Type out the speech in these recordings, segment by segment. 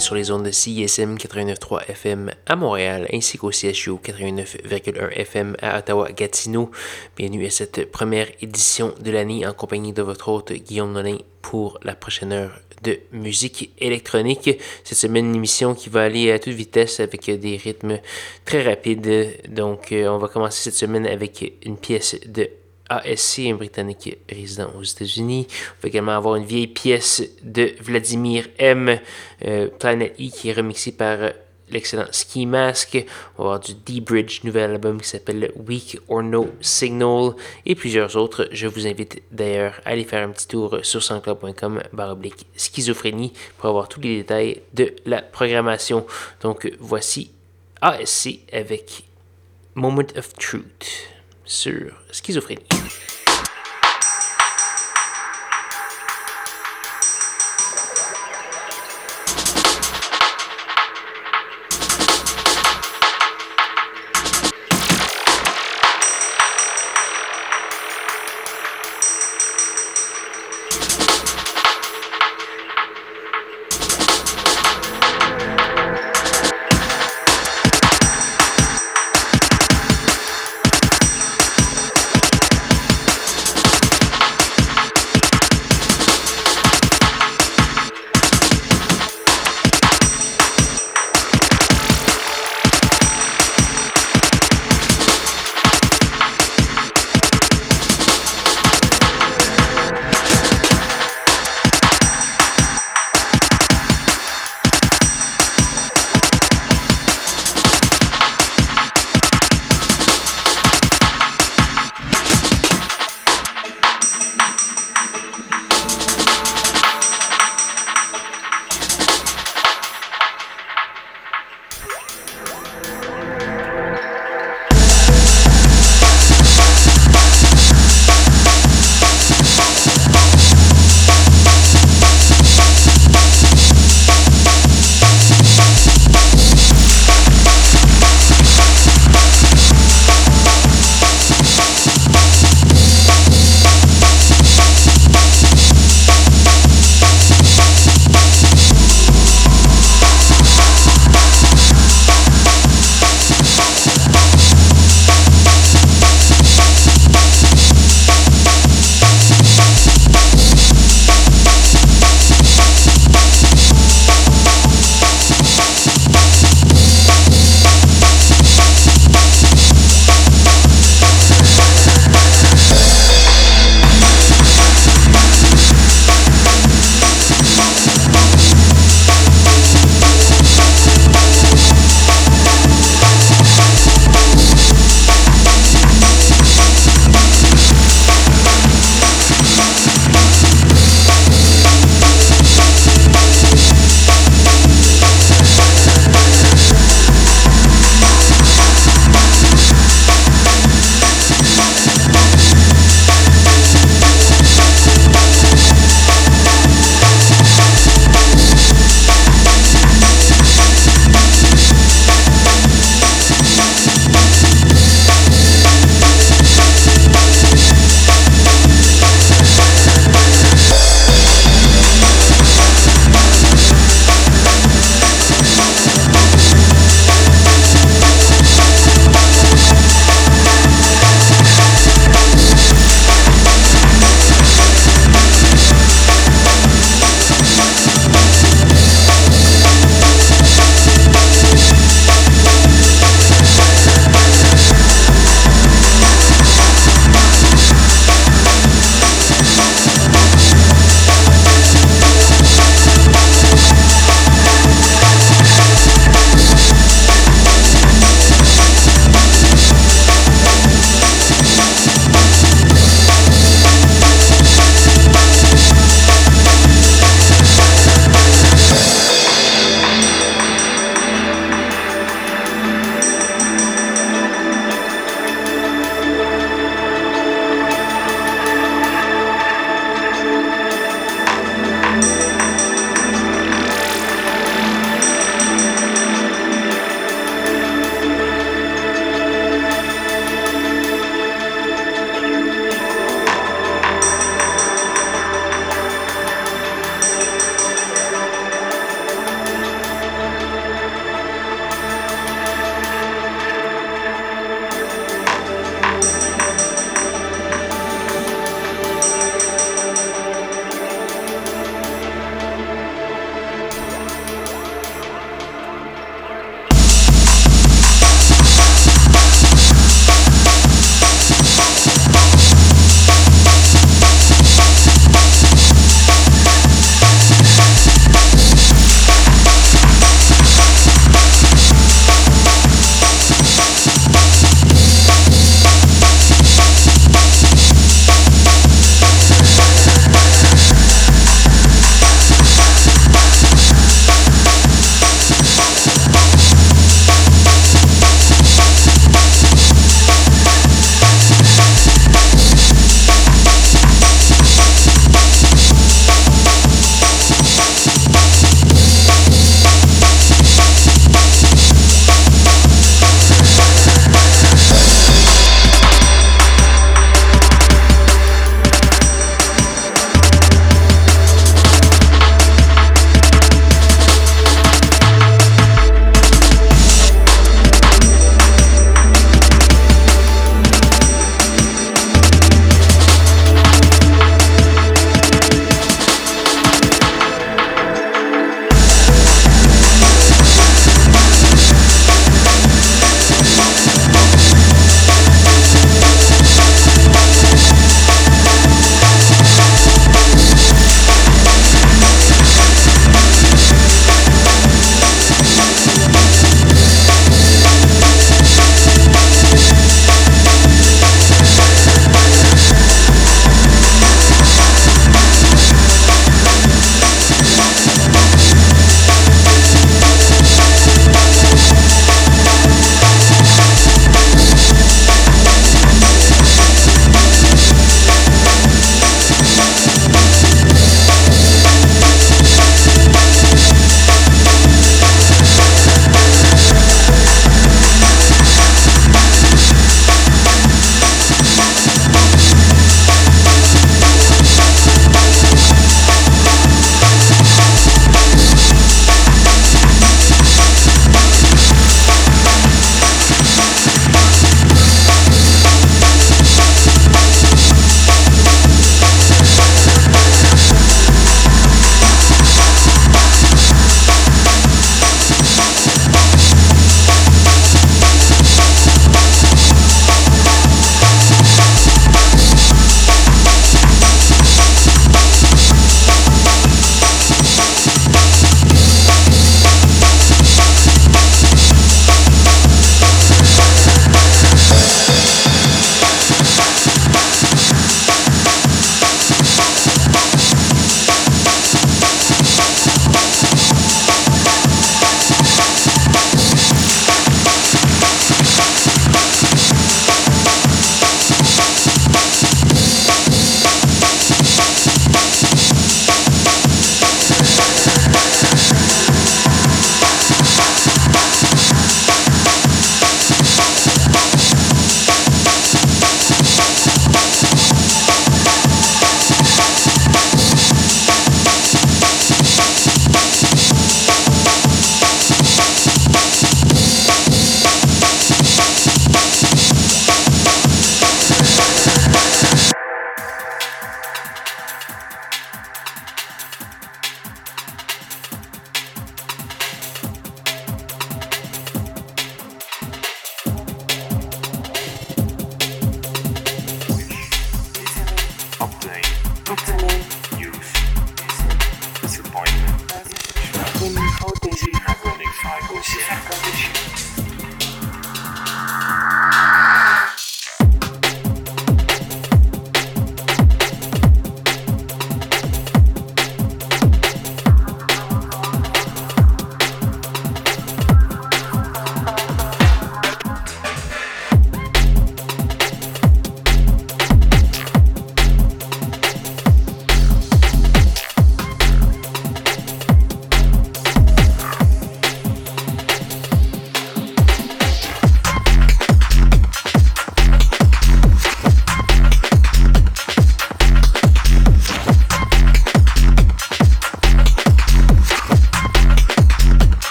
Sur les ondes de CISM 89.3 FM à Montréal ainsi qu'au CHU 89.1 FM à Ottawa-Gatineau. Bienvenue à cette première édition de l'année en compagnie de votre hôte Guillaume Nolin pour la prochaine heure de musique électronique. Cette semaine, une émission qui va aller à toute vitesse avec des rythmes très rapides. Donc, euh, on va commencer cette semaine avec une pièce de ASC, un Britannique résident aux États-Unis. On va également avoir une vieille pièce de Vladimir M, euh, Planet E, qui est remixée par l'excellent Ski Mask. On va avoir du D-Bridge, nouvel album qui s'appelle Weak or No Signal et plusieurs autres. Je vous invite d'ailleurs à aller faire un petit tour sur sanscloud.com baroblique schizophrénie pour avoir tous les détails de la programmation. Donc voici ASC avec Moment of Truth sur schizophrénie.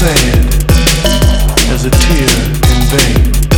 sand as a tear in vain.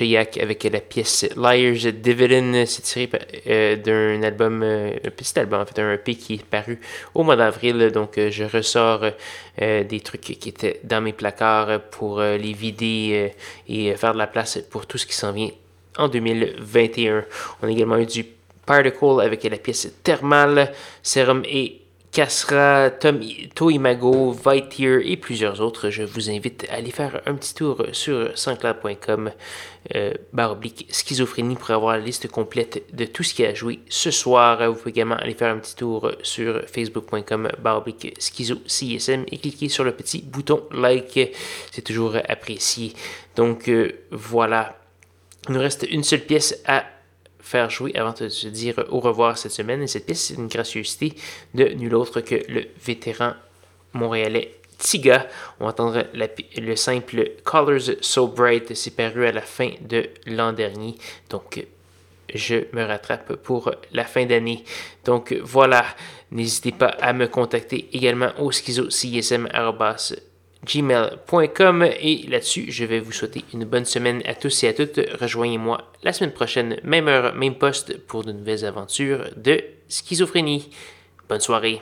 Avec la pièce Liar's Dividend. C'est tiré euh, d'un album, euh, un petit album, en fait, un EP qui est paru au mois d'avril. Donc, euh, je ressors des trucs qui étaient dans mes placards pour les vider et faire de la place pour tout ce qui s'en vient en 2021. On a également eu du Particle avec la pièce Thermal, Serum et Tom, Toimago, Vitier et plusieurs autres. Je vous invite à aller faire un petit tour sur sanscloud.com euh, barre oblique schizophrénie pour avoir la liste complète de tout ce qui a joué ce soir. Vous pouvez également aller faire un petit tour sur facebook.com barre oblique schizo CSM et cliquer sur le petit bouton like. C'est toujours apprécié. Donc euh, voilà. Il nous reste une seule pièce à faire jouer avant de se dire au revoir cette semaine. Et cette pièce, c'est une gracieuseté de nul autre que le vétéran montréalais Tiga. On va le simple Colors So Bright. C'est paru à la fin de l'an dernier. Donc, je me rattrape pour la fin d'année. Donc voilà, n'hésitez pas à me contacter également au schizocsm.com gmail.com et là-dessus, je vais vous souhaiter une bonne semaine à tous et à toutes. Rejoignez-moi la semaine prochaine, même heure, même poste pour de nouvelles aventures de schizophrénie. Bonne soirée.